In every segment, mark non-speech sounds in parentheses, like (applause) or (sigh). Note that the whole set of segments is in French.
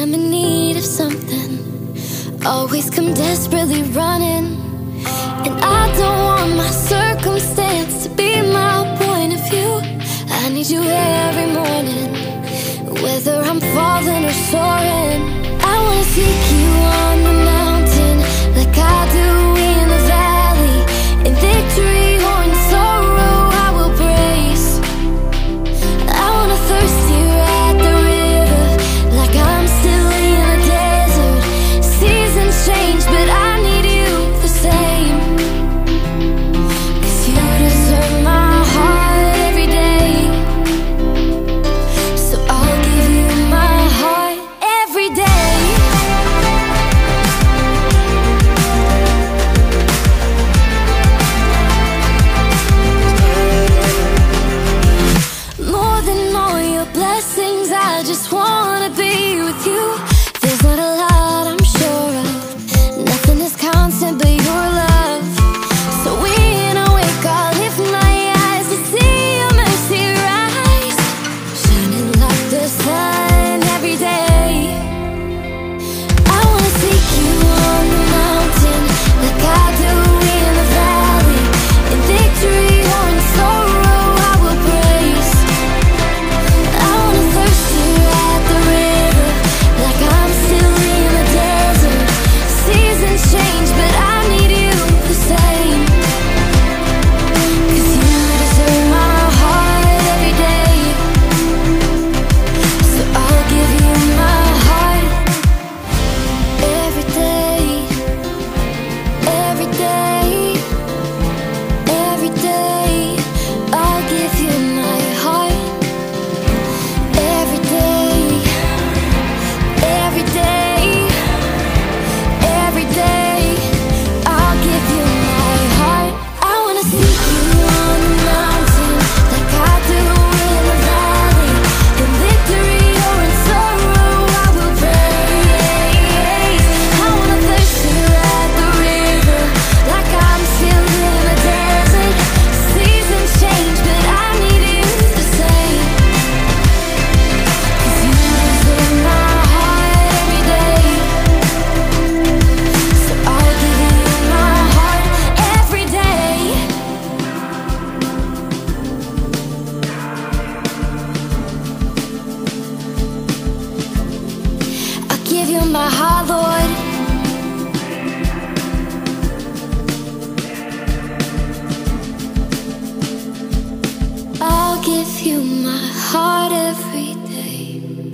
I'm in need of something. Always come desperately running, and I don't want my circumstance to be my point of view. I need you every morning, whether I'm falling or soaring. I wanna seek you on the mountain like I do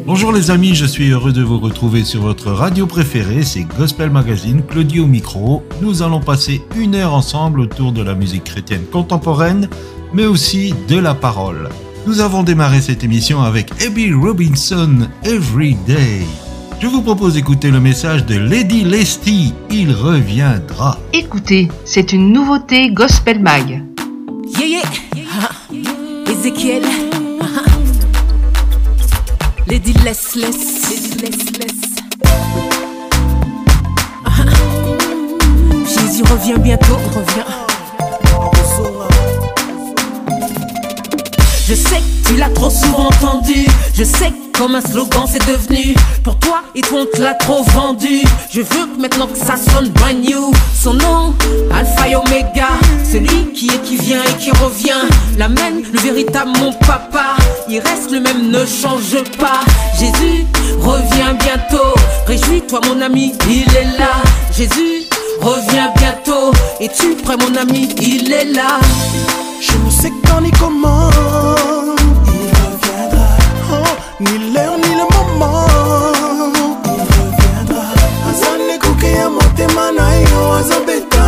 Bonjour les amis, je suis heureux de vous retrouver sur votre radio préférée, c'est Gospel Magazine, Claudie au micro. Nous allons passer une heure ensemble autour de la musique chrétienne contemporaine, mais aussi de la parole. Nous avons démarré cette émission avec Abby Robinson, Every Day. Je vous propose d'écouter le message de Lady Lesty, il reviendra. Écoutez, c'est une nouveauté Gospel Mag. Yeah, yeah. Ah. Ezekiel. Ah. Lady Less Less. Lady Less Less. Ah. Jésus revient bientôt. Revient. Je sais que tu l'as trop souvent entendu. Je sais comme un slogan c'est devenu Pour toi et toi on te l'a trop vendu. Je veux maintenant que ça sonne brand new. Son nom, Alpha et Omega Celui qui est, qui vient et qui revient. L'amène, le véritable mon papa. Il reste le même, ne change pas. Jésus revient bientôt. Réjouis-toi mon ami, il est là. Jésus revient bientôt. Es-tu prêt mon ami, il est là? Je ne sais quand ni comment ni l'heure ni le moment motema na yo azobeta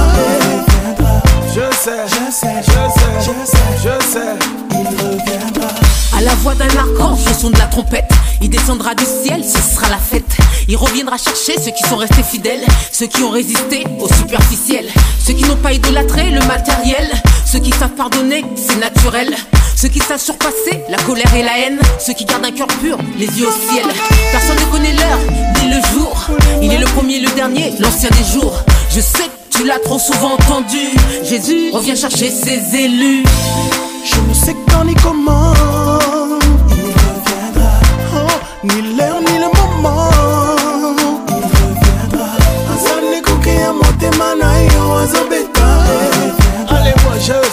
je sais je sais je sais je sais je sais. Il reviendra à la voix d'un archange, le son de la trompette, il descendra du ciel, ce sera la fête. Il reviendra chercher ceux qui sont restés fidèles, ceux qui ont résisté au superficiel, ceux qui n'ont pas idolâtré le matériel, ceux qui savent pardonner, c'est naturel. Ceux qui savent surpasser la colère et la haine, ceux qui gardent un cœur pur, les yeux au ciel. Personne ne connaît l'heure, ni le jour. Il est le premier, le dernier, l'ancien des jours. Je sais que tu l'as trop souvent entendu. Jésus revient chercher ses élus. Je ne sais quand ni comment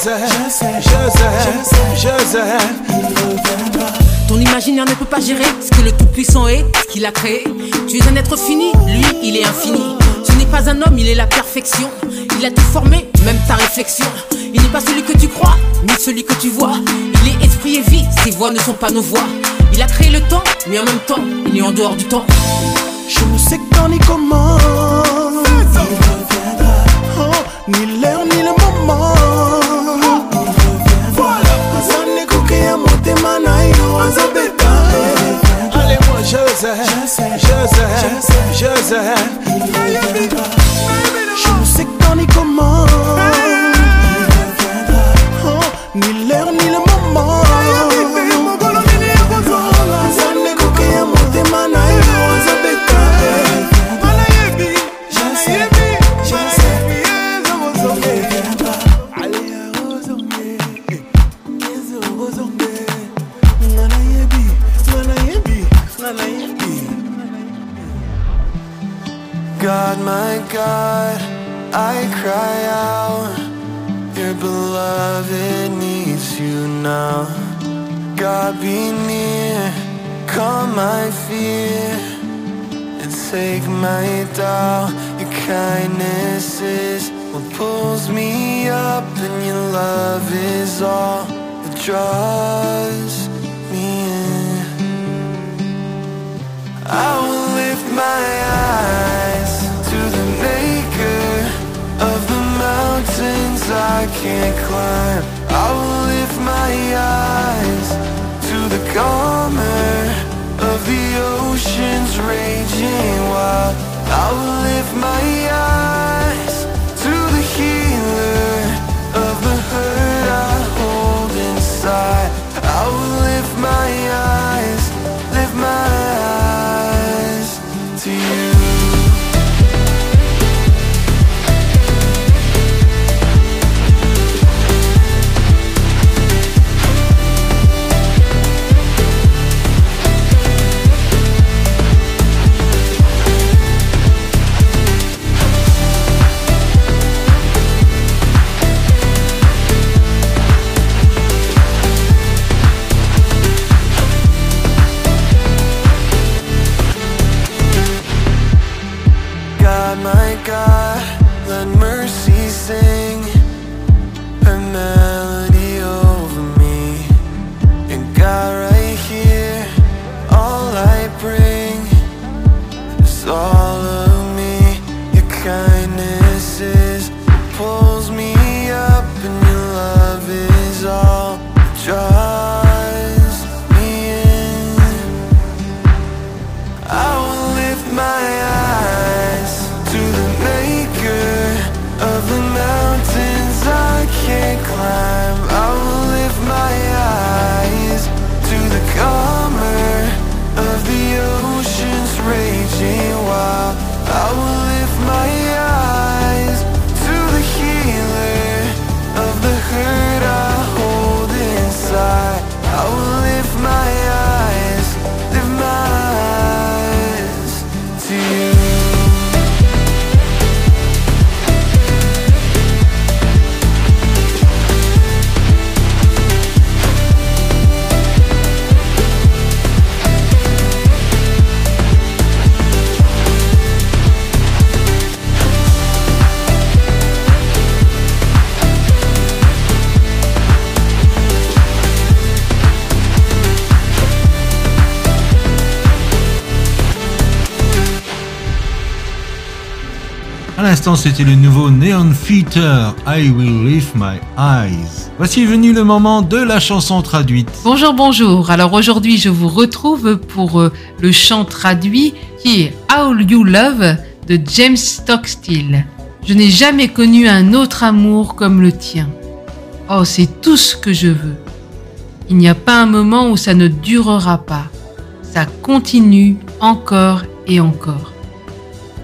je sais, je il reviendra. Ton imaginaire ne peut pas gérer ce que le Tout-Puissant est, ce qu'il a créé. Tu es un être fini, lui, il est infini. Tu n'es pas un homme, il est la perfection. Il a tout formé, même ta réflexion. Il n'est pas celui que tu crois, ni celui que tu vois. Il est esprit et vie, ses voix ne sont pas nos voix. Il a créé le temps, mais en même temps, il est en dehors du temps. Je ne sais quand ni comment sais, je sais, je sais, je sais, beloved needs you now. God, be near, calm my fear, and take my doubt. Your kindness is what pulls me up, and your love is all that draws me in. I will lift my eyes to the mountains I can't climb. I will lift my eyes to the calmer of the oceans raging wild. I will lift my eyes to the healer of the hurt I hold inside. I will lift my eyes, lift my eyes to you. C'était le nouveau Neon Theater, I Will Lift My Eyes. Voici venu le moment de la chanson traduite. Bonjour, bonjour. Alors aujourd'hui, je vous retrouve pour euh, le chant traduit qui est All You Love de James Stockstill. Je n'ai jamais connu un autre amour comme le tien. Oh, c'est tout ce que je veux. Il n'y a pas un moment où ça ne durera pas. Ça continue encore et encore.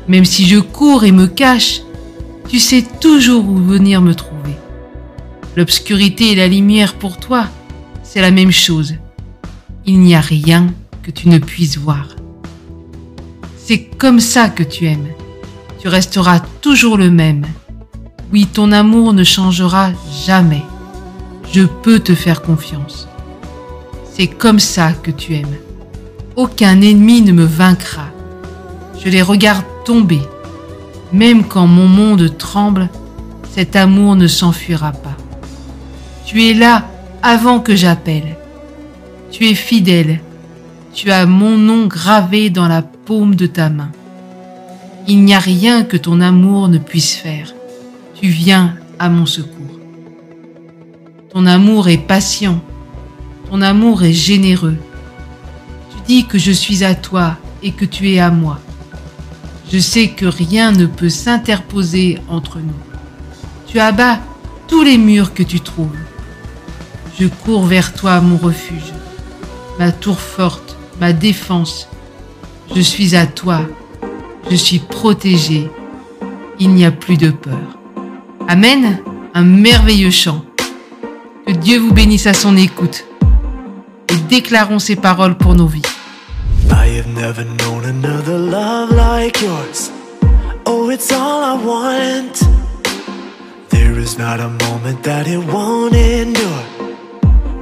Même si je cours et me cache, tu sais toujours où venir me trouver. L'obscurité et la lumière pour toi, c'est la même chose. Il n'y a rien que tu ne puisses voir. C'est comme ça que tu aimes. Tu resteras toujours le même. Oui, ton amour ne changera jamais. Je peux te faire confiance. C'est comme ça que tu aimes. Aucun ennemi ne me vaincra. Je les regarde Même quand mon monde tremble, cet amour ne s'enfuira pas. Tu es là avant que j'appelle. Tu es fidèle. Tu as mon nom gravé dans la paume de ta main. Il n'y a rien que ton amour ne puisse faire. Tu viens à mon secours. Ton amour est patient. Ton amour est généreux. Tu dis que je suis à toi et que tu es à moi. Je sais que rien ne peut s'interposer entre nous. Tu abats tous les murs que tu trouves. Je cours vers toi, mon refuge, ma tour forte, ma défense. Je suis à toi. Je suis protégé. Il n'y a plus de peur. Amen. Un merveilleux chant. Que Dieu vous bénisse à son écoute. Et déclarons ces paroles pour nos vies. I have never known another love like yours. Oh, it's all I want. There is not a moment that it won't endure.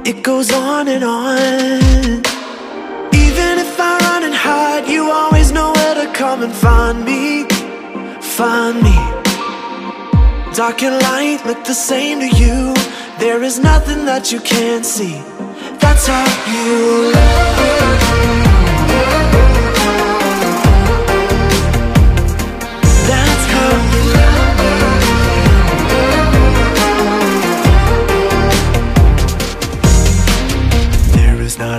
It goes on and on. Even if I run and hide, you always know where to come and find me. Find me. Dark and light look the same to you. There is nothing that you can't see. That's how you love.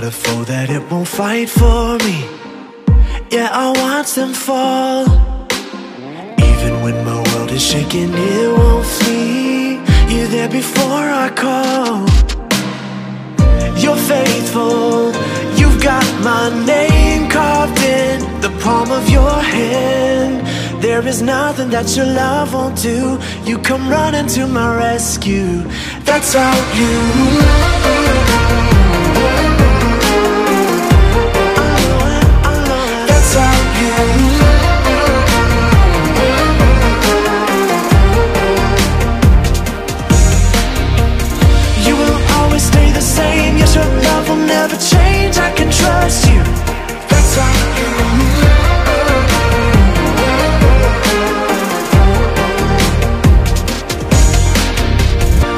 A foe that it won't fight for me. Yeah, I watch them fall. Even when my world is shaking, it won't flee. You're there before I call. You're faithful. You've got my name carved in the palm of your hand. There is nothing that your love won't do. You come running to my rescue. That's how you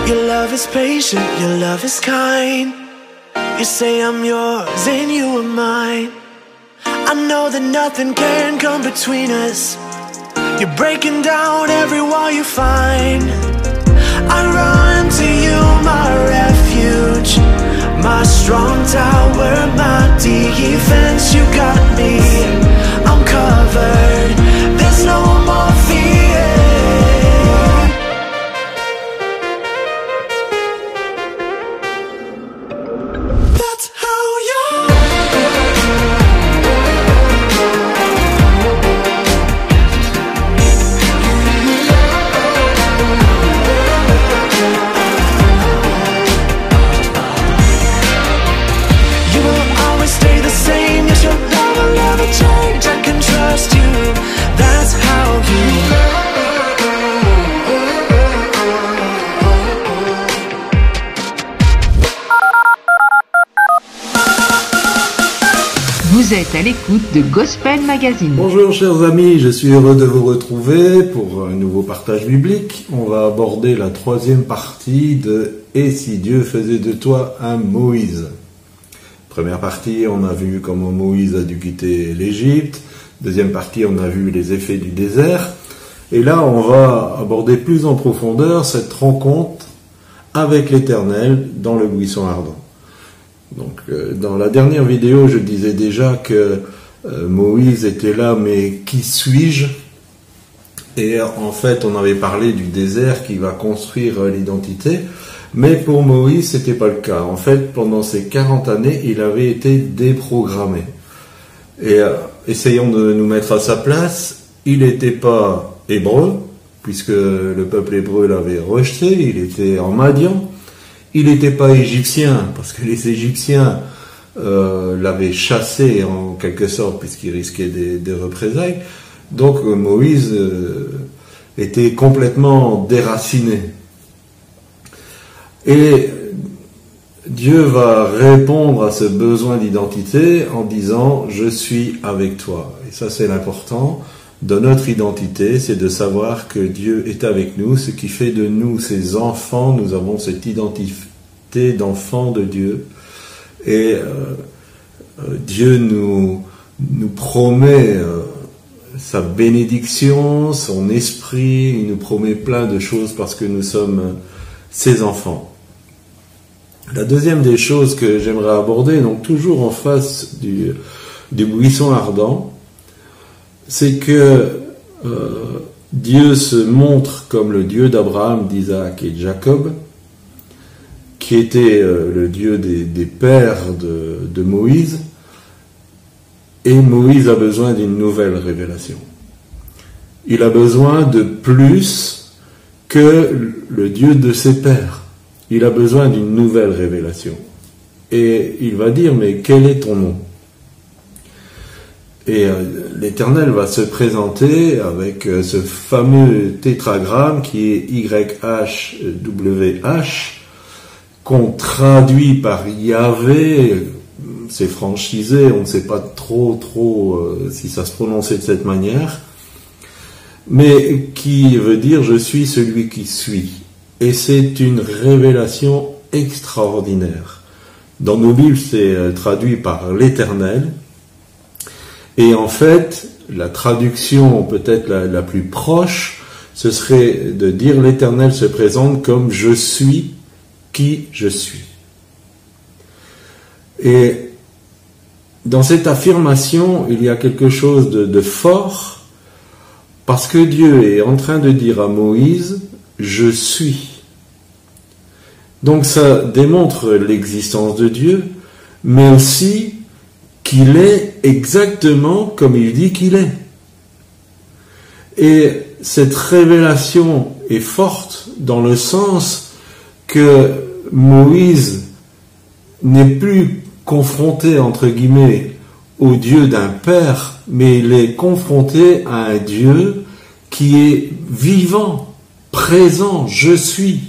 Your love is patient, your love is kind. You say I'm yours and you are mine. I know that nothing can come between us. You're breaking down every wall you find. I run to you, my refuge, my strong tower, my defense. You got me, I'm covered. There's no more l'écoute de Gospel Magazine. Bonjour chers amis, je suis heureux de vous retrouver pour un nouveau partage biblique. On va aborder la troisième partie de Et si Dieu faisait de toi un Moïse? Première partie, on a vu comment Moïse a dû quitter l'Égypte. Deuxième partie, on a vu les effets du désert. Et là, on va aborder plus en profondeur cette rencontre avec l'Éternel dans le buisson ardent. Donc, euh, dans la dernière vidéo, je disais déjà que euh, Moïse était là, mais qui suis-je? Et en fait, on avait parlé du désert qui va construire euh, l'identité. Mais pour Moïse, c'était pas le cas. En fait, pendant ces 40 années, il avait été déprogrammé. Et essayons de nous mettre à sa place. Il n'était pas hébreu, puisque le peuple hébreu l'avait rejeté. Il était en Madian. Il n'était pas égyptien, parce que les Égyptiens euh, l'avaient chassé en quelque sorte, puisqu'il risquait des, représailles. Donc euh, Moïse euh, était complètement déraciné. Et Dieu va répondre à ce besoin d'identité en disant Je suis avec toi. Et ça, c'est l'important de notre identité, c'est de savoir que Dieu est avec nous, ce qui fait de nous ses enfants, nous avons cette identité d'enfants de Dieu. Et euh, euh, Dieu nous, nous promet euh, sa bénédiction, son esprit, il nous promet plein de choses parce que nous sommes ses enfants. La deuxième des choses que j'aimerais aborder, donc toujours en face du, du buisson ardent, c'est que euh, Dieu se montre comme le Dieu d'Abraham, d'Isaac et de Jacob, qui était euh, le Dieu des, pères de, de, Moïse, et Moïse a besoin d'une nouvelle révélation. Il a besoin de plus que le Dieu de ses pères. Il a besoin d'une nouvelle révélation. Et il va dire, mais quel est ton nom? Et euh, l'Éternel va se présenter avec euh, ce fameux tétragramme qui est YHWH, qu'on traduit par Yahvé, c'est franchisé, on ne sait pas trop trop euh, si ça se prononçait de cette manière, mais qui veut dire je suis celui qui suis. Et c'est une révélation extraordinaire. Dans nos Bibles, c'est traduit par l'Éternel, et en fait, la traduction peut-être la, plus proche, ce serait de dire l'Éternel se présente comme je suis qui je suis. Et dans cette affirmation, il y a quelque chose de, fort, parce que Dieu est en train de dire à Moïse, je suis. Donc ça démontre l'existence de Dieu, mais aussi qu'il est exactement comme il dit qu'il est. Et cette révélation est forte dans le sens que Moïse n'est plus confronté, entre guillemets, au Dieu d'un père, mais il est confronté à un Dieu qui est vivant, présent, je suis.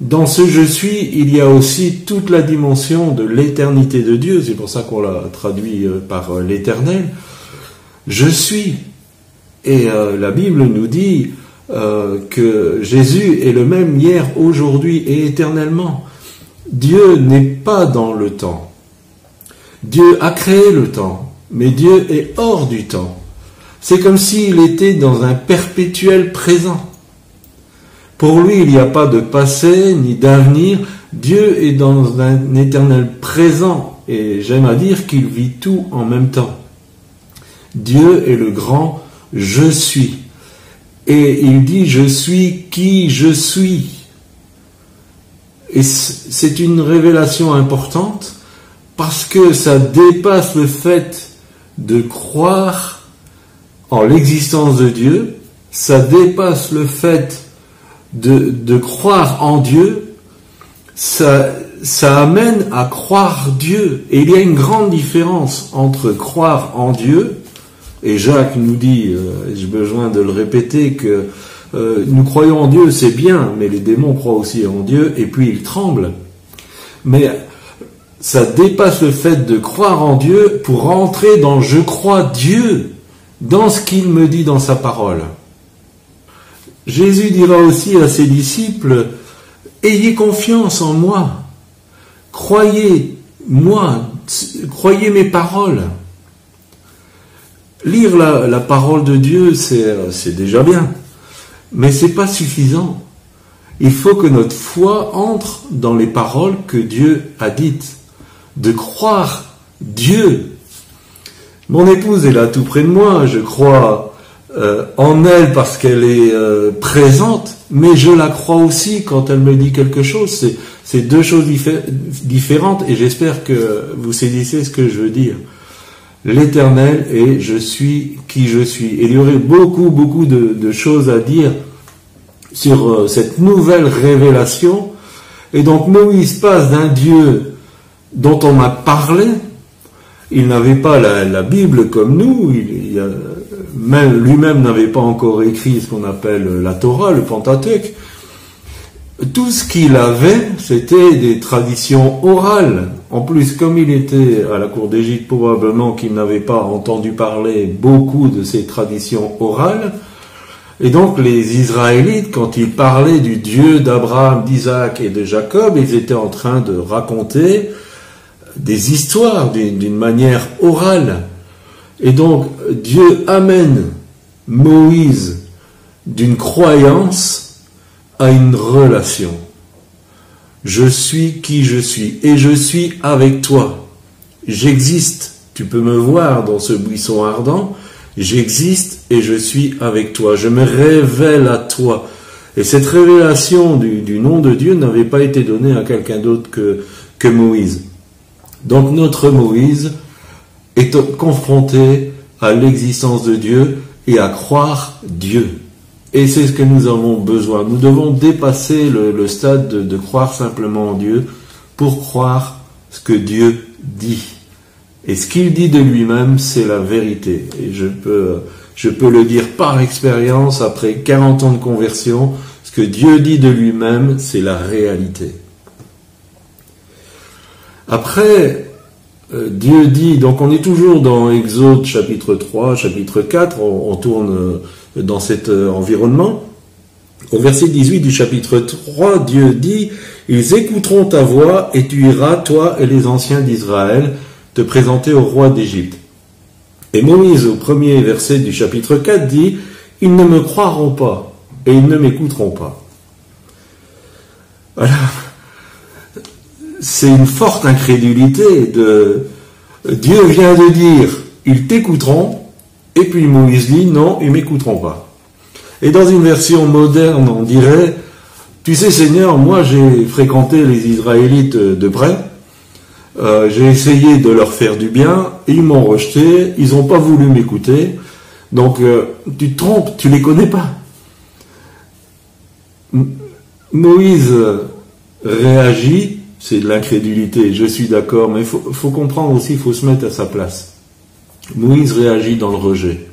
Dans ce je suis, il y a aussi toute la dimension de l'éternité de Dieu, c'est pour ça qu'on l'a traduit euh, par euh, l'éternel. Je suis. Et euh, la Bible nous dit que Jésus est le même hier, aujourd'hui et éternellement. Dieu n'est pas dans le temps. Dieu a créé le temps, mais Dieu est hors du temps. C'est comme s'il était dans un perpétuel présent. Pour lui, il n'y a pas de passé ni d'avenir. Dieu est dans un éternel présent et j'aime à dire qu'il vit tout en même temps. Dieu est le grand je suis. Et il dit je suis qui je suis. Et c'est une révélation importante parce que ça dépasse le fait de croire en l'existence de Dieu, ça dépasse le fait de, croire en Dieu, ça, amène à croire Dieu. Et il y a une grande différence entre croire en Dieu, et Jacques nous dit, euh, j'ai besoin de le répéter, que euh, nous croyons en Dieu, c'est bien, mais les démons croient aussi en Dieu, et puis ils tremblent. Mais ça dépasse le fait de croire en Dieu pour rentrer dans je crois Dieu, dans ce qu'il me dit dans sa parole. Jésus dira aussi à ses disciples, Ayez confiance en moi, croyez moi, croyez mes paroles. lire la, parole de Dieu, c'est déjà bien, mais c'est pas suffisant. Il faut que notre foi entre dans les paroles que Dieu a dites, de croire Dieu. Mon épouse est là tout près de moi, je crois euh, en elle parce qu'elle est euh, présente, mais je la crois aussi quand elle me dit quelque chose. C'est, deux choses diffé- différentes et j'espère que vous saisissez ce que je veux dire. L'éternel et je suis qui je suis. Il y aurait beaucoup, beaucoup de, choses à dire sur euh, cette nouvelle révélation. Et donc Moïse passe d'un Dieu dont on m'a parlé, il n'avait pas la, Bible comme nous, lui-même n'avait pas encore écrit ce qu'on appelle la Torah, le Pentateuque. Tout ce qu'il avait, c'était des traditions orales. En plus, comme il était à la cour d'Égypte, probablement qu'il n'avait pas entendu parler beaucoup de ces traditions orales. Et donc les Israélites, quand ils parlaient du Dieu d'Abraham, d'Isaac et de Jacob, ils étaient en train de raconter des histoires d'une manière orale. Et donc Dieu amène Moïse d'une croyance à une relation. Je suis qui je suis et je suis avec toi. J'existe. Tu peux me voir dans ce buisson ardent. J'existe et je suis avec toi. Je me révèle à toi. Et cette révélation du, nom de Dieu n'avait pas été donnée à quelqu'un d'autre que, que Moïse. Donc notre Moïse est confronté à l'existence de Dieu et à croire Dieu. Et c'est ce que nous avons besoin. Nous devons dépasser le, stade de, de croire simplement en Dieu pour croire ce que Dieu dit. Et ce qu'il dit de lui-même, c'est la vérité. Et je peux, je peux le dire par expérience, après 40 ans de conversion, ce que Dieu dit de lui-même, c'est la réalité. Après, euh, Dieu dit, donc on est toujours dans Exode chapitre 3, chapitre 4, on, tourne euh, dans cet euh, environnement. Au verset 18 du chapitre 3, Dieu dit, Ils écouteront ta voix et tu iras, toi et les anciens d'Israël, te présenter au roi d'Égypte. Et Moïse, au premier verset du chapitre 4, dit, Ils ne me croiront pas et ils ne m'écouteront pas. Voilà. C'est une forte incrédulité de Dieu vient de dire ils t'écouteront et puis Moïse dit non ils m'écouteront pas. Et dans une version moderne on dirait tu sais Seigneur moi j'ai fréquenté les Israélites de près euh, j'ai essayé de leur faire du bien ils m'ont rejeté ils n'ont pas voulu m'écouter donc euh, tu te trompes tu les connais pas. Moïse réagit, c'est de l'incrédulité, je suis d'accord, mais il faut, comprendre aussi, il faut se mettre à sa place. Moïse réagit dans le rejet.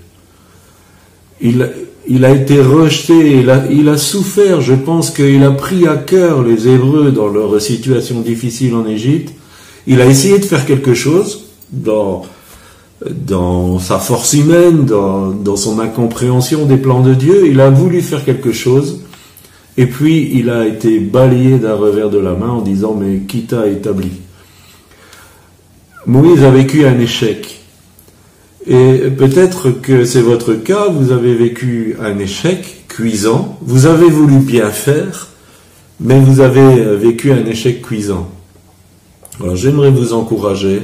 Il, a été rejeté, il a, souffert, je pense qu'il a pris à cœur les Hébreux dans leur situation difficile en Égypte. Il a essayé de faire quelque chose dans, sa force humaine, dans son incompréhension des plans de Dieu. Il a voulu faire quelque chose. Et puis, il a été balayé d'un revers de la main en disant, mais qui t'a établi? Moïse a vécu un échec. Et peut-être que c'est votre cas, vous avez vécu un échec cuisant, vous avez voulu bien faire, mais vous avez vécu un échec cuisant. Alors j'aimerais vous encourager,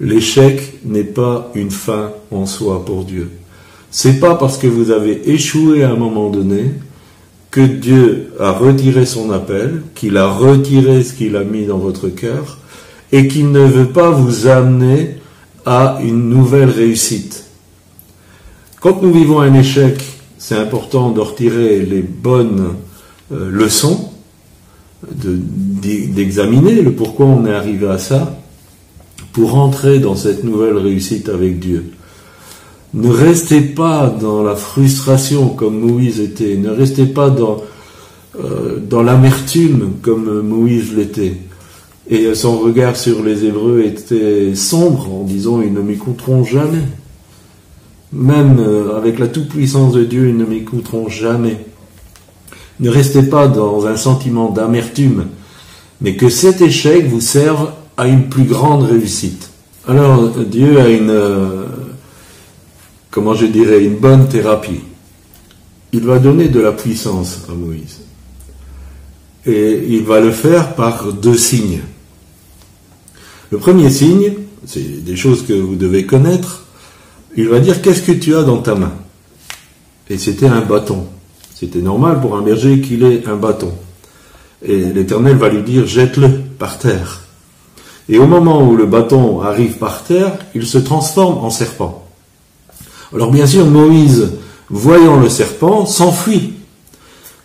l'échec n'est pas une fin en soi pour Dieu. C'est pas parce que vous avez échoué à un moment donné que Dieu a retiré son appel, qu'il a retiré ce qu'il a mis dans votre cœur, et qu'il ne veut pas vous amener à une nouvelle réussite. Quand nous vivons un échec, c'est important de retirer les bonnes euh, leçons, de- d'examiner le pourquoi on est arrivé à ça, pour entrer dans cette nouvelle réussite avec Dieu. Ne restez pas dans la frustration comme Moïse était. Ne restez pas dans, euh, dans l'amertume comme Moïse l'était. Et son regard sur les Hébreux était sombre en disant ils ne m'écouteront jamais. Même euh, avec la toute-puissance de Dieu, ils ne m'écouteront jamais. Ne restez pas dans un sentiment d'amertume, mais que cet échec vous serve à une plus grande réussite. Alors Dieu a une, euh, comment je dirais, une bonne thérapie. Il va donner de la puissance à Moïse. Et il va le faire par deux signes. Le premier signe, c'est des choses que vous devez connaître, il va dire qu'est-ce que tu as dans ta main? Et c'était un bâton. C'était normal pour un berger qu'il ait un bâton. Et l'Éternel va lui dire jette-le par terre. Et au moment où le bâton arrive par terre, il se transforme en serpent. Alors bien sûr, Moïse, voyant le serpent, s'enfuit.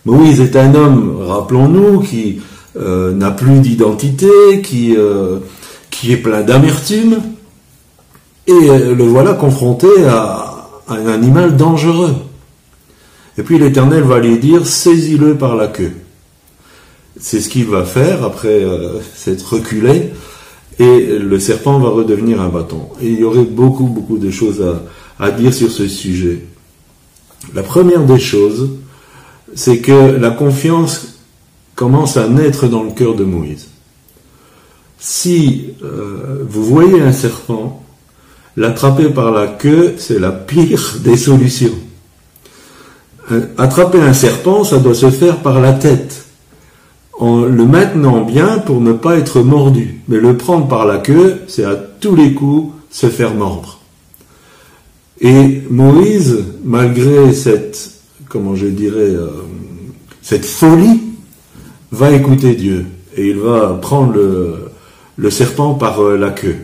Moïse est un homme, rappelons-nous, qui euh, n'a plus d'identité, qui, euh, qui est plein d'amertume, et euh, le voilà confronté à un animal dangereux. Et puis l'Éternel va lui dire, saisis-le par la queue. C'est ce qu'il va faire après s'être reculé et le serpent va redevenir un bâton. Et il y aurait beaucoup, beaucoup de choses à, dire sur ce sujet. La première des choses, c'est que la confiance commence à naître dans le cœur de Moïse. Si euh, vous voyez un serpent, l'attraper par la queue, c'est la pire (laughs) des solutions. Euh, attraper un serpent, ça doit se faire par la tête en le maintenant bien pour ne pas être mordu. Mais le prendre par la queue, c'est à tous les coups se faire mordre. Et Moïse, malgré cette, comment je dirais, euh, cette folie, va écouter Dieu et il va prendre le, serpent par euh, la queue.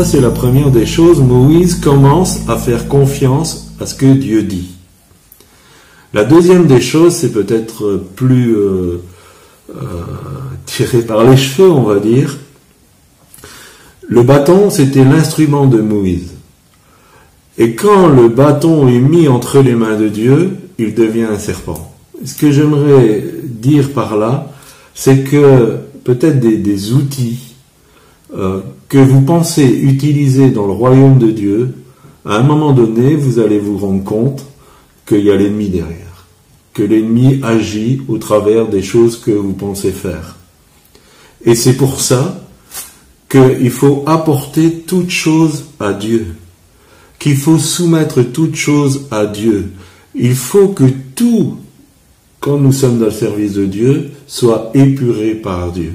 Ça c'est la première des choses. Moïse commence à faire confiance à ce que Dieu dit. La deuxième des choses, c'est peut-être plus euh, euh, tiré par les cheveux, on va dire. Le bâton, c'était l'instrument de Moïse. Et quand le bâton est mis entre les mains de Dieu, il devient un serpent. Ce que j'aimerais dire par là, c'est que peut-être des, outils euh, que vous pensez utiliser dans le royaume de Dieu, à un moment donné, vous allez vous rendre compte qu'il y a l'ennemi derrière, que l'ennemi agit au travers des choses que vous pensez faire. Et c'est pour ça qu'il faut apporter toute chose à Dieu, qu'il faut soumettre toute chose à Dieu. Il faut que tout, quand nous sommes dans le service de Dieu, soit épuré par Dieu.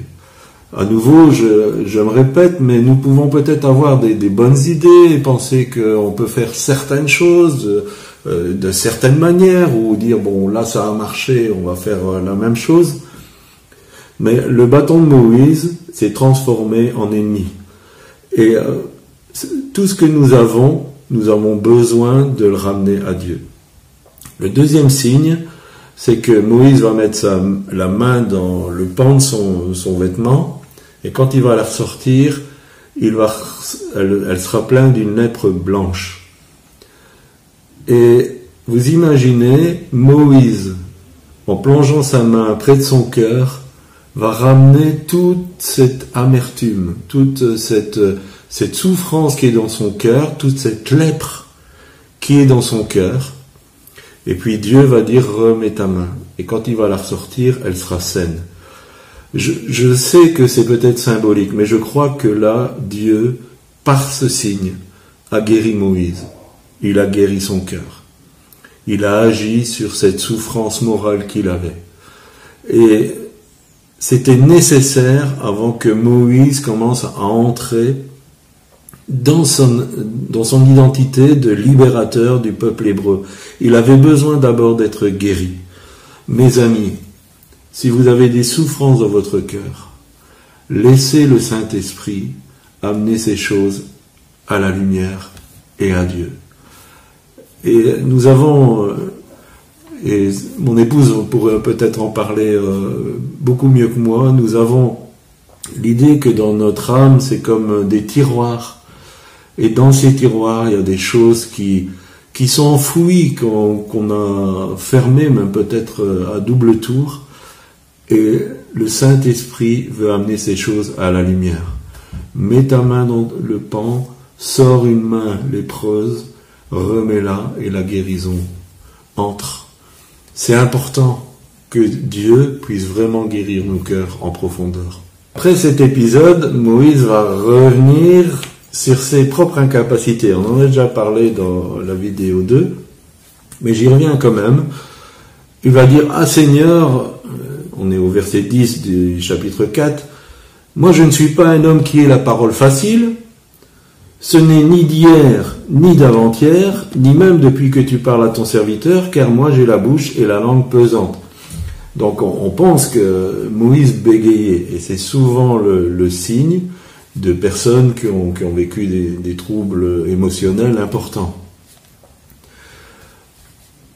À nouveau, je, me répète, mais nous pouvons peut-être avoir des, bonnes idées et penser qu'on peut faire certaines choses euh, de certaines manières ou dire, bon, là ça a marché, on va faire la même chose. Mais le bâton de Moïse s'est transformé en ennemi. Et euh, tout ce que nous avons, nous avons besoin de le ramener à Dieu. Le deuxième signe, c'est que Moïse va mettre la main dans le pan de son vêtement et quand il va la ressortir, elle, sera pleine d'une lèpre blanche. Et vous imaginez Moïse, en plongeant sa main près de son cœur, va ramener toute cette amertume, toute cette, cette souffrance qui est dans son cœur, toute cette lèpre qui est dans son cœur. Et puis Dieu va dire remets ta main. Et quand il va la ressortir, elle sera saine. Je, sais que c'est peut-être symbolique, mais je crois que là, Dieu, par ce signe, a guéri Moïse. Il a guéri son cœur. Il a agi sur cette souffrance morale qu'il avait. Et c'était nécessaire avant que Moïse commence à entrer dans son, dans son identité de libérateur du peuple hébreu. Il avait besoin d'abord d'être guéri. Mes amis, si vous avez des souffrances dans votre cœur, laissez le Saint-Esprit amener ces choses à la lumière et à Dieu. Et nous avons, euh, et mon épouse pourrait peut-être en parler euh, beaucoup mieux que moi, nous avons l'idée que dans notre âme, c'est comme des tiroirs. Et dans ces tiroirs, il y a des choses qui, sont enfouies, qu'on a fermées, même peut-être euh, à double tour. Et le Saint-Esprit veut amener ces choses à la lumière. Mets ta main dans le pan, sors une main lépreuse, remets-la et la guérison entre. C'est important que Dieu puisse vraiment guérir nos cœurs en profondeur. Après cet épisode, Moïse va revenir sur ses propres incapacités. On en a déjà parlé dans la vidéo 2, mais j'y reviens quand même. Il va dire, ah Seigneur, on est au verset 10 du chapitre 4, Moi je ne suis pas un homme qui ait la parole facile, ce n'est ni d'hier, ni d'avant-hier, ni même depuis que tu parles à ton serviteur, car moi j'ai la bouche et la langue pesante. Donc on, pense que Moïse bégayait, et c'est souvent le, signe de personnes qui ont, vécu des troubles émotionnels importants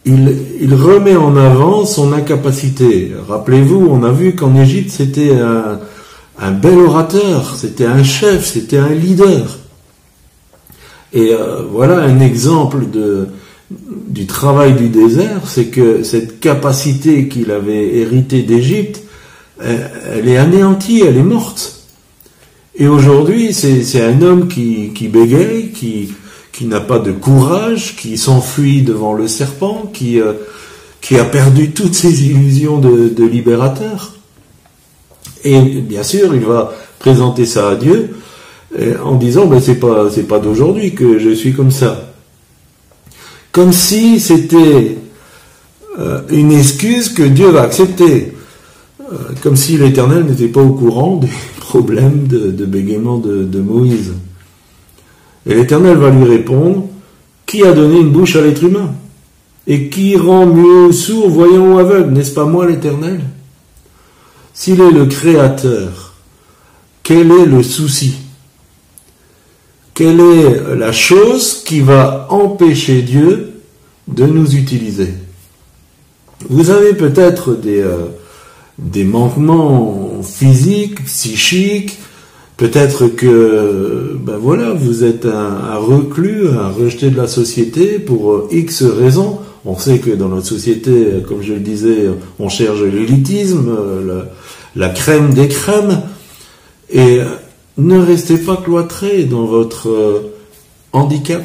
il, remet en avant son incapacité. Rappelez-vous, on a vu qu'en Égypte, c'était un, bel orateur, c'était un chef, c'était un leader. Et euh, voilà un exemple du travail du désert, c'est que cette capacité qu'il avait héritée d'Égypte, elle, est anéantie, elle est morte. Et aujourd'hui, c'est un homme qui bégaye, qui, qui n'a pas de courage, qui s'enfuit devant le serpent, qui, euh, a perdu toutes ses illusions de, libérateur. Et bien sûr, il va présenter ça à Dieu euh, en disant ben, c'est pas c'est pas d'aujourd'hui que je suis comme ça. Comme si c'était euh, une excuse que Dieu va accepter. comme si l'Éternel n'était pas au courant des (laughs) problèmes de, bégaiement de Moïse. Et l'Éternel va lui répondre, Qui a donné une bouche à l'être humain? Et qui rend mieux sourd, voyant ou aveugle? N'est-ce pas moi l'Éternel? S'il est le Créateur, quel est le souci? Quelle est la chose qui va empêcher Dieu de nous utiliser? Vous avez peut-être des, euh, des manquements physiques, psychiques, peut-être que ben voilà, vous êtes un, reclus, un rejeté de la société pour euh, X raisons. On sait que dans notre société, comme je le disais, on cherche l'élitisme, euh, la, la crème des crèmes. Et ne restez pas cloîtré dans votre euh, handicap.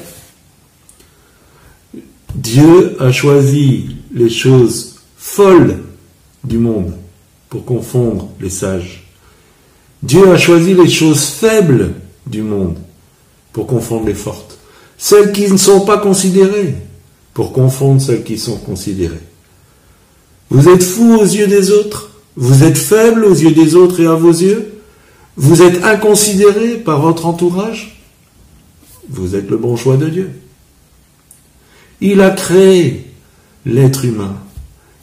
Dieu a choisi les choses folles du monde pour confondre les sages. Dieu a choisi les choses faibles du monde pour confondre les fortes. Celles qui ne sont pas considérées pour confondre celles qui sont considérées. Vous êtes fou aux yeux des autres Vous êtes faible aux yeux des autres et à vos yeux vous êtes inconsidéré par votre entourage Vous êtes le bon choix de Dieu. Il a créé l'être humain.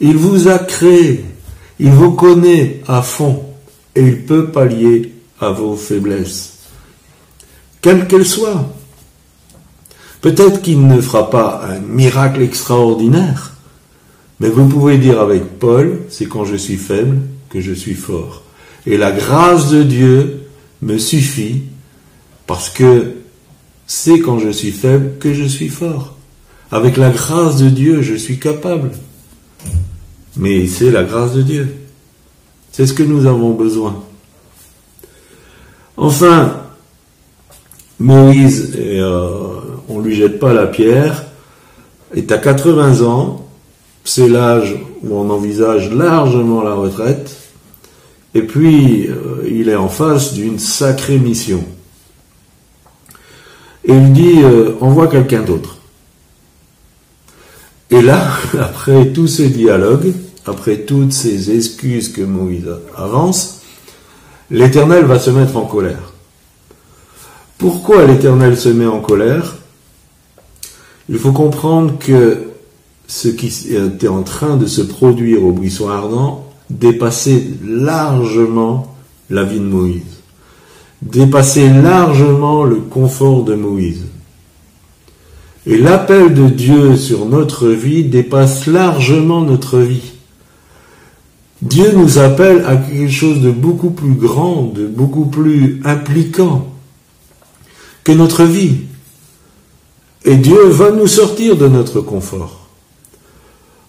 Il vous a créé. Il vous connaît à fond et il peut pallier à vos faiblesses, quelles qu'elles soient. Peut-être qu'il ne fera pas un miracle extraordinaire, mais vous pouvez dire avec Paul, c'est quand je suis faible que je suis fort. Et la grâce de Dieu me suffit parce que c'est quand je suis faible que je suis fort. Avec la grâce de Dieu, je suis capable. Mais c'est la grâce de Dieu. C'est ce que nous avons besoin. Enfin, Moïse, euh, on ne lui jette pas la pierre, est à 80 ans, c'est l'âge où on envisage largement la retraite, et puis, euh, il est en face d'une sacrée mission. Et il dit, euh, envoie quelqu'un d'autre. Et là, (laughs) après tout ce dialogue, après toutes ces excuses que Moïse avance, l'Éternel va se mettre en colère. Pourquoi l'Éternel se met en colère? Il faut comprendre que ce qui était en train de se produire au buisson ardent dépasser largement la vie de Moïse, dépasser largement le confort de Moïse. Et l'appel de Dieu sur notre vie dépasse largement notre vie. Dieu nous appelle à quelque chose de beaucoup plus grand, de beaucoup plus impliquant que notre vie. Et Dieu va nous sortir de notre confort.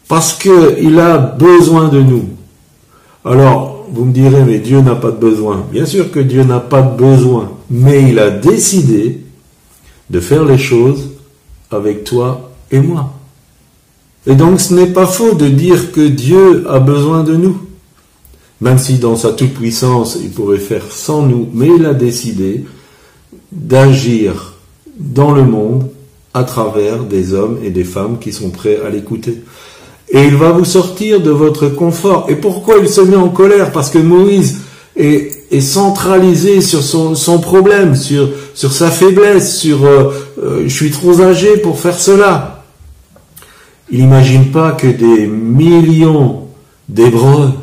Parce qu'il a besoin de nous. Alors, vous me direz, mais Dieu n'a pas de besoin. Bien sûr que Dieu n'a pas de besoin, mais il a décidé de faire les choses avec toi et moi. Et donc ce n'est pas faux de dire que Dieu a besoin de nous, même si dans sa toute-puissance il pourrait faire sans nous, mais il a décidé d'agir dans le monde à travers des hommes et des femmes qui sont prêts à l'écouter et il va vous sortir de votre confort. Et pourquoi il se met en colère? Parce que Moïse est, centralisé sur son, problème, sur, sa faiblesse, sur euh, euh, je suis trop âgé pour faire cela. Il n'imagine pas que des millions d'Hébreux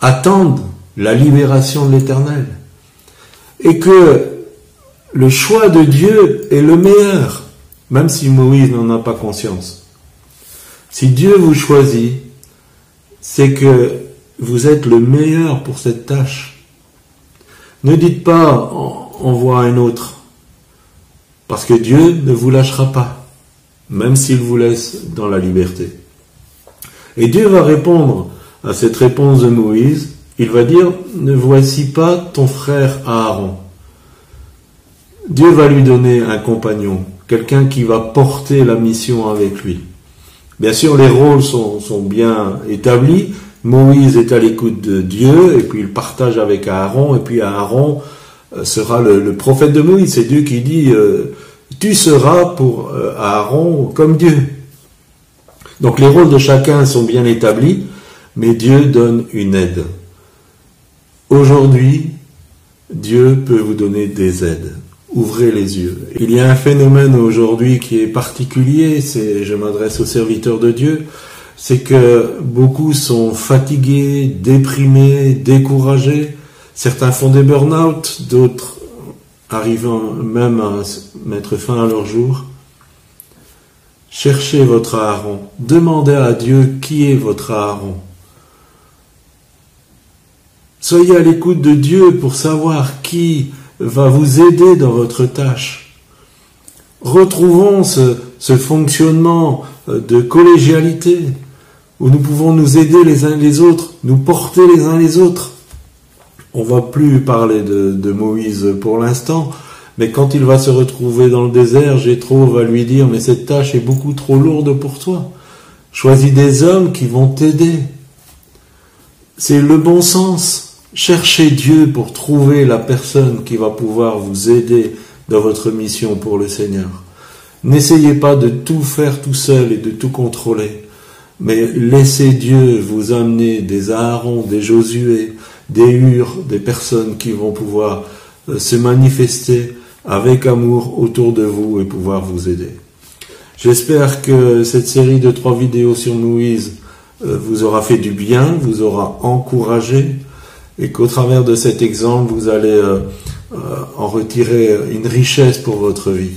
attendent la libération de l'Éternel. Et que le choix de Dieu est le meilleur, même si Moïse n'en a pas conscience. Si Dieu vous choisit, c'est que vous êtes le meilleur pour cette tâche. Ne dites pas envoie un autre, parce que Dieu ne vous lâchera pas, même s'il vous laisse dans la liberté. Et Dieu va répondre à cette réponse de Moïse, il va dire, ne voici pas ton frère Aaron. Dieu va lui donner un compagnon, quelqu'un qui va porter la mission avec lui. Bien sûr, les rôles sont, bien établis. Moïse est à l'écoute de Dieu, et puis il partage avec Aaron, et puis Aaron euh, sera le, prophète de Moïse. C'est Dieu qui dit, euh, tu seras pour euh, Aaron comme Dieu. Donc les rôles de chacun sont bien établis, mais Dieu donne une aide. Aujourd'hui, Dieu peut vous donner des aides ouvrez les yeux. Il y a un phénomène aujourd'hui qui est particulier, c'est, je m'adresse aux serviteurs de Dieu, c'est que beaucoup sont fatigués, déprimés, découragés. Certains font des burn-out, d'autres arrivant même à mettre fin à leur jour. Cherchez votre Aaron, demandez à Dieu qui est votre Aaron. Soyez à l'écoute de Dieu pour savoir qui va vous aider dans votre tâche. Retrouvons ce, ce fonctionnement de collégialité où nous pouvons nous aider les uns les autres, nous porter les uns les autres. On va plus parler de, Moïse pour l'instant, mais quand il va se retrouver dans le désert, Jétro va lui dire Mais cette tâche est beaucoup trop lourde pour toi. Choisis des hommes qui vont t'aider. C'est le bon sens. Cherchez Dieu pour trouver la personne qui va pouvoir vous aider dans votre mission pour le Seigneur. N'essayez pas de tout faire tout seul et de tout contrôler, mais laissez Dieu vous amener des Aaron, des Josué, des hurs, des personnes qui vont pouvoir euh, se manifester avec amour autour de vous et pouvoir vous aider. J'espère que cette série de trois vidéos sur Moïse euh, vous aura fait du bien, vous aura encouragé et qu'au travers de cet exemple, vous allez euh, en retirer une richesse pour votre vie.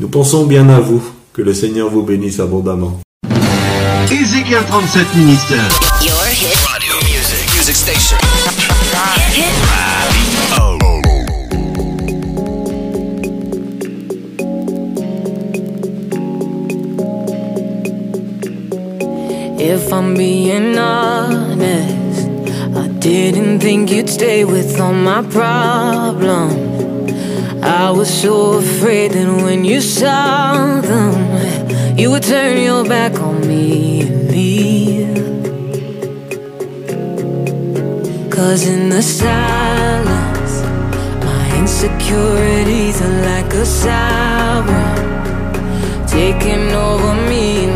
Nous pensons bien à vous, que le Seigneur vous bénisse abondamment. Ezekiel 37 Ministère. If I'm being honest, I didn't think you'd stay with all my problems. I was so afraid that when you saw them, you would turn your back on me and leave. Cause in the silence, my insecurities are like a siren taking over me,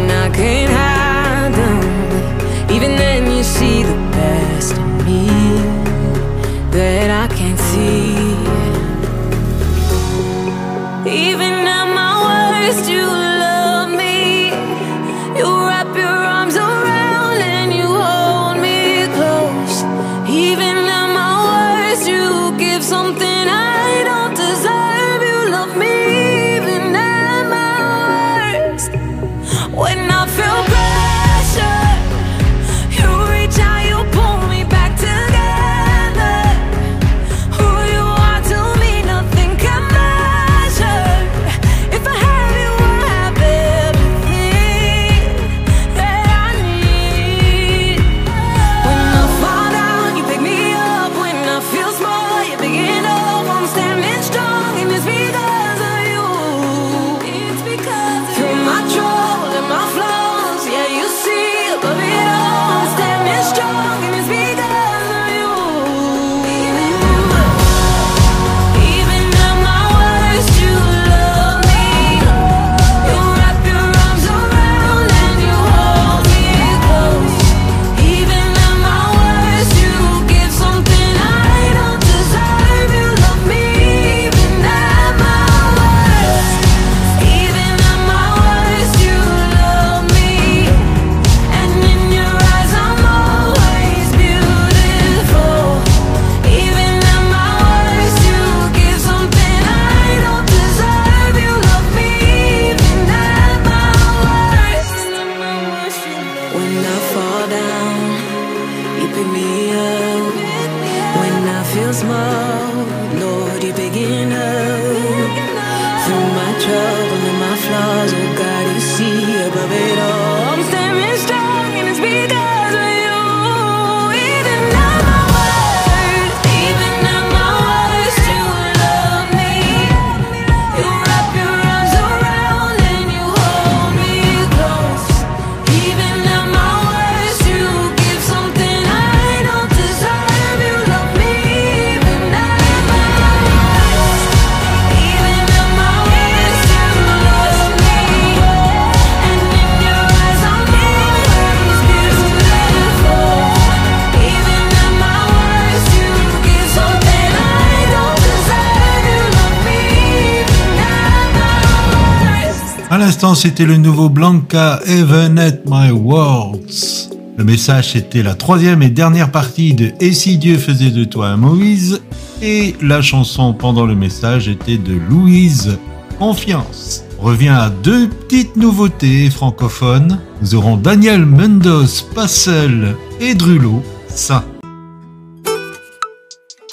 l'instant, c'était le nouveau Blanca Even at My Words. Le message, c'était la troisième et dernière partie de Et si Dieu faisait de toi un Moïse? Et la chanson pendant le message était de Louise Confiance. On revient à deux petites nouveautés francophones. Nous aurons Daniel Mendos, pas seul, et Drulo, ça.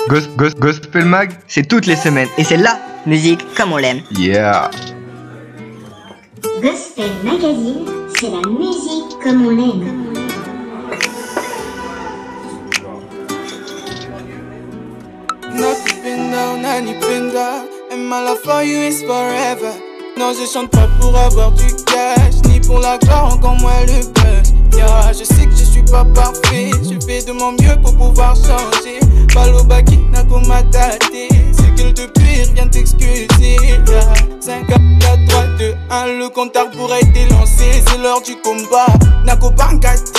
Gos- gos- Gospel Mag, c'est toutes les semaines. Et c'est la musique comme on l'aime. Yeah. Gospel Magazine, c'est la musique comme on l'aime. And my love for you is forever. Non je chante pas pour avoir du cash Ni pour la gloire, encore moins le buzz. Yeah, je sais que je suis pas parfait Je fais de mon mieux pour pouvoir changer. Palo baki, depuis rien t'excuser yeah. 5, 4, 3, 2, 1 Le compteur pourrait être lancé C'est l'heure du combat Nako Bankate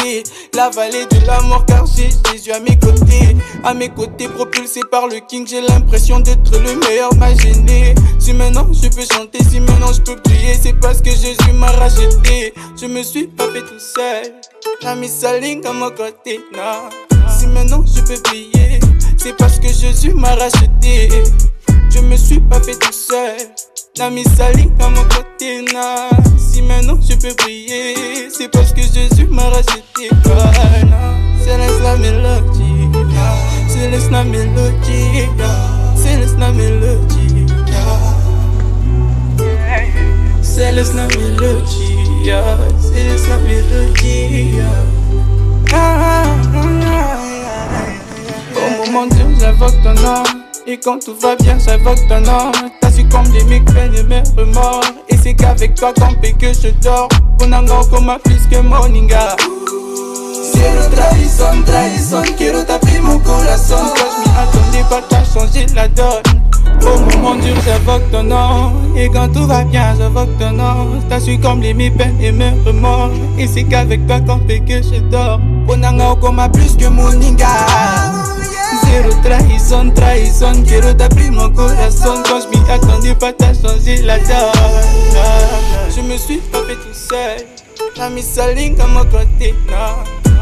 La vallée de la mort car j'ai Jésus à mes côtés. À mes côtés propulsé par le king J'ai l'impression d'être le meilleur m'a gêné Si maintenant je peux chanter Si maintenant je peux prier C'est parce que Jésus m'a racheté. Je me suis pas fait tout seul. N'a mis sa ligne à mon côté. Si maintenant je peux prier C'est parce que Jésus m'a racheté Je me suis pas fait tout seul. N'a mis sa ligne à mon côté non. Si maintenant je peux prier C'est parce que Jésus m'a racheté. Laisse la mélodie. Laisse la mélodie. Laisse la mélodie. Laisse la mélodie. Laisse la mélodie. Ah, ah, ah. Au moment dur j'invoque ton nom Et quand tout va bien j'invoque ton nom. T'as su combler mes peines et mes remords. Et c'est qu'avec toi campé que je dors. Ponanga comme plus que moninga. Cielo trahison, trahison Quiero t'appeler mon corazón. Quand je m'y attendais pas t'as changé la donne. Au moment dur j'invoque ton nom. Et quand tout va bien j'invoque ton nom. T'as su combler mes peines et mes remords. Et c'est qu'avec toi campé que je dors. Ponanga comme plus que moninga Trahison Quiero t'appeler mon corazón Quand je m'y attendais pas t'as changé la donne Je me suis pas fait tout seul T'as mis sa ligne à mon côté.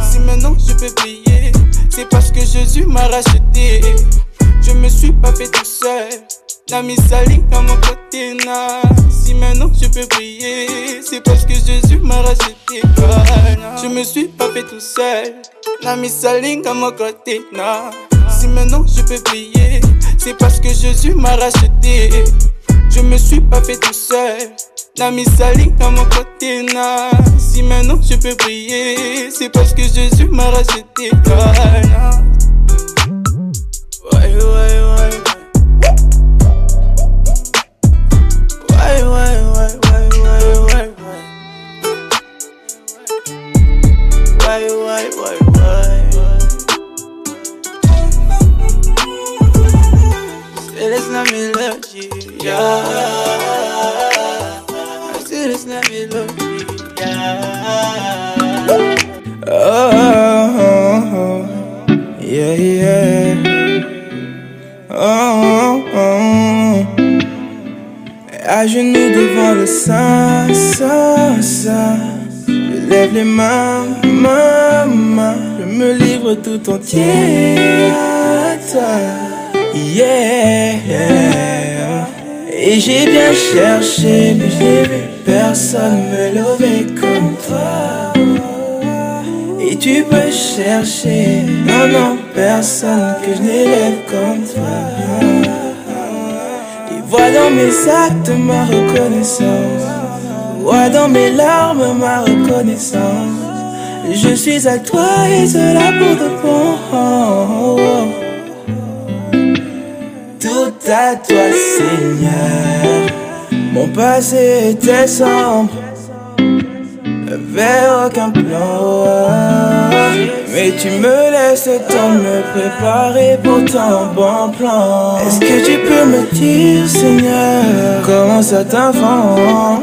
Si maintenant je peux prier C'est parce que Jésus m'a racheté Je me suis pas fait tout seul T'as mis sa ligne à mon côté non. Si maintenant je peux prier C'est parce que Jésus m'a racheté. Je me suis pas fait tout seul T'as mis sa ligne à mon côté non. Si maintenant je peux prier C'est parce que Jésus m'a racheté. Je me suis pas fait tout seul. T'as mis sa ligne à mon côté non. Si maintenant je peux prier C'est parce que Jésus m'a racheté yeah. Still it's not melody, yeah. Oh, oh, oh, yeah, yeah. Oh, oh, oh. À genoux devant le Saint, Saint, Saint. Je lève les mains, mains, mains. Je me livre tout entier à toi. Yeah, yeah. Et j'ai bien cherché, mais j'ai vu personne me lever comme toi. Et tu peux chercher, non, non, personne que je n'élève comme toi. Et vois dans mes actes ma reconnaissance, vois dans mes larmes ma reconnaissance. Je suis à toi et cela pour de bon. Tout à toi, Seigneur. Mon passé était sombre, avait aucun plan. Mais tu me laisses le temps me préparer pour ton bon plan. Est-ce que tu peux me dire, Seigneur, comment ça t'invente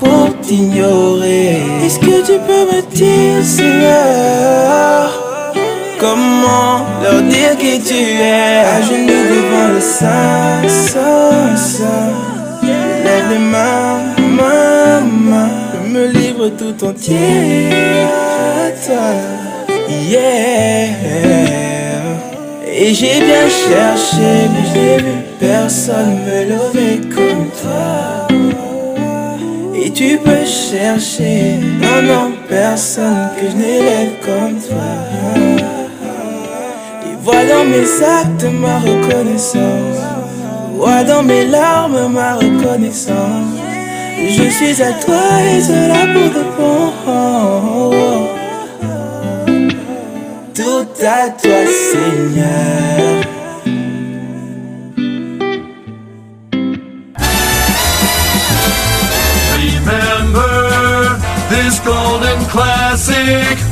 pour t'ignorer? Est-ce que tu peux me dire, Seigneur? Comment leur dire qui tu es. À genoux devant le Saint, Saint, Saint Lève les mains, mains Je me livre tout entier à toi. Yeah. Et j'ai bien cherché, mais j'ai vu personne me lever comme toi. Et tu peux chercher, non, non, personne que je n'élève comme toi. Vois dans mes actes ma reconnaissance, vois dans mes larmes ma reconnaissance. Je suis à toi et cela pour de bon. Tout à toi, Seigneur. Remember this golden classic.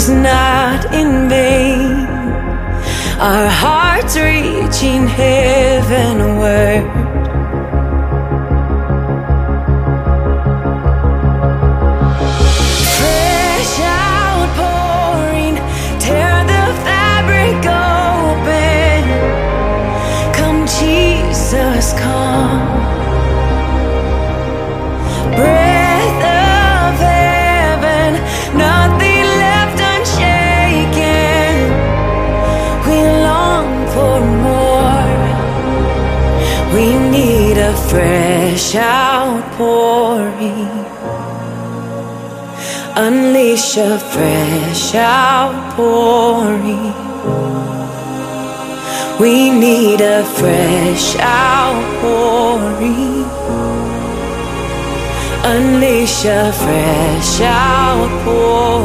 Is not in vain, our hearts reaching heavenward. Fresh outpouring. Unleash a fresh outpouring. We need a fresh outpouring. Unleash a fresh outpouring.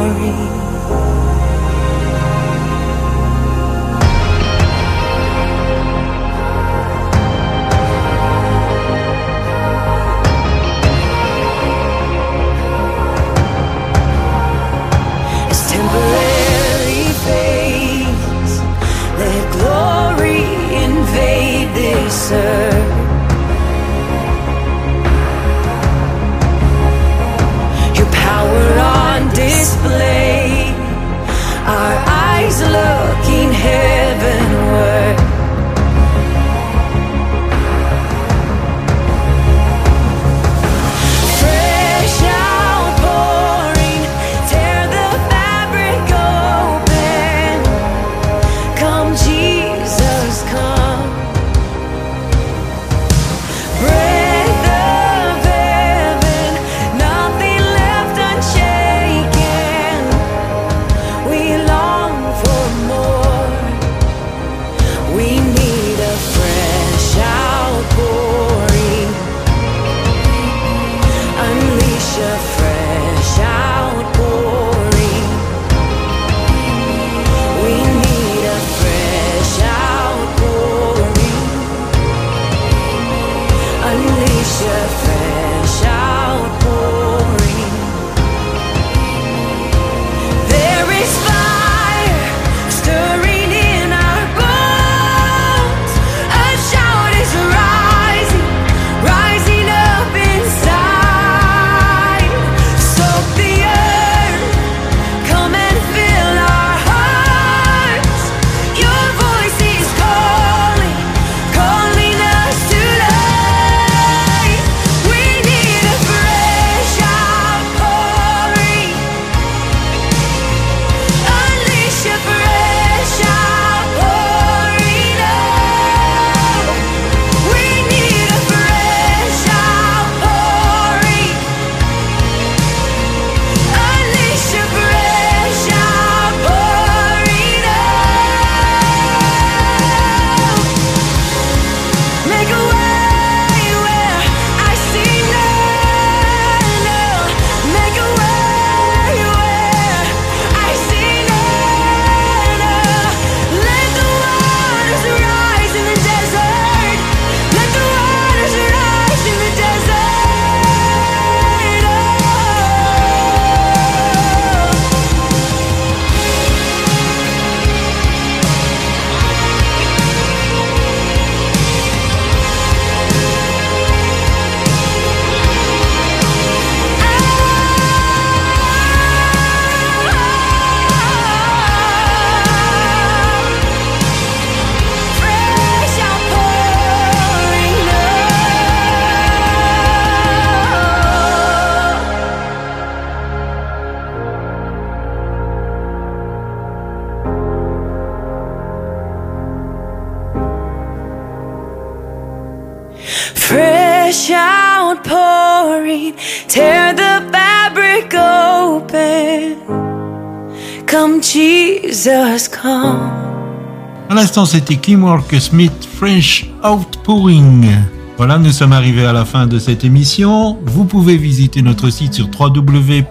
L'instant, c'était Kim Walker Smith, French Outpouring. Voilà, nous sommes arrivés à la fin de cette émission. Vous pouvez visiter notre site sur www.mfpg.be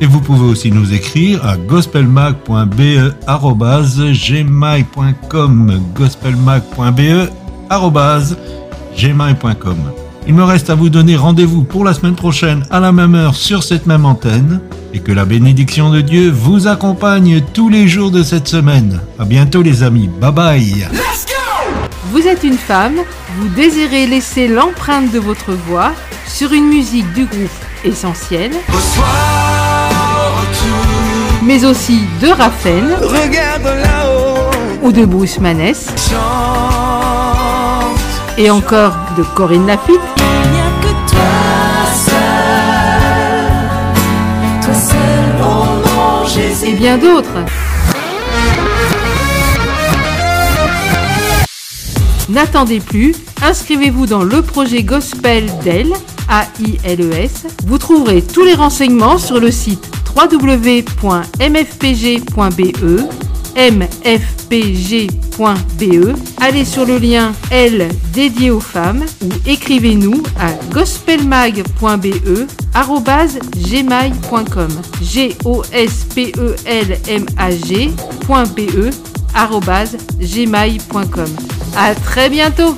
et vous pouvez aussi nous écrire à gospelmag.be@gmail.com gospelmag.be@gmail.com. Il me reste à vous donner rendez-vous pour la semaine prochaine à la même heure sur cette même antenne et que la bénédiction de Dieu vous accompagne tous les jours de cette semaine. À bientôt les amis. Bye bye. Vous êtes une femme, vous désirez laisser l'empreinte de votre voix sur une musique du groupe Essentiel, mais aussi de Raphaël Regarde là-haut, ou de Bruce Maness. Et encore de Corinne Lafitte. Il n'y a que toi seul, toi seul, mon Jésus. et bien d'autres. N'attendez plus, inscrivez-vous dans le projet Gospel d'Elle, A-I-L-E-S. Vous trouverez tous les renseignements sur le site www.mfpg.be mfpg.be. Allez sur le lien L dédié aux femmes ou écrivez-nous à gospelmag.be arobase gmail.com g o s p e l m a g.be arobase gmail.com. À très bientôt.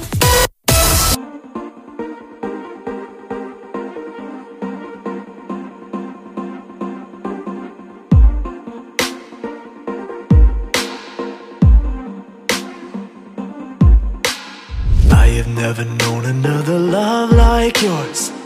Yours.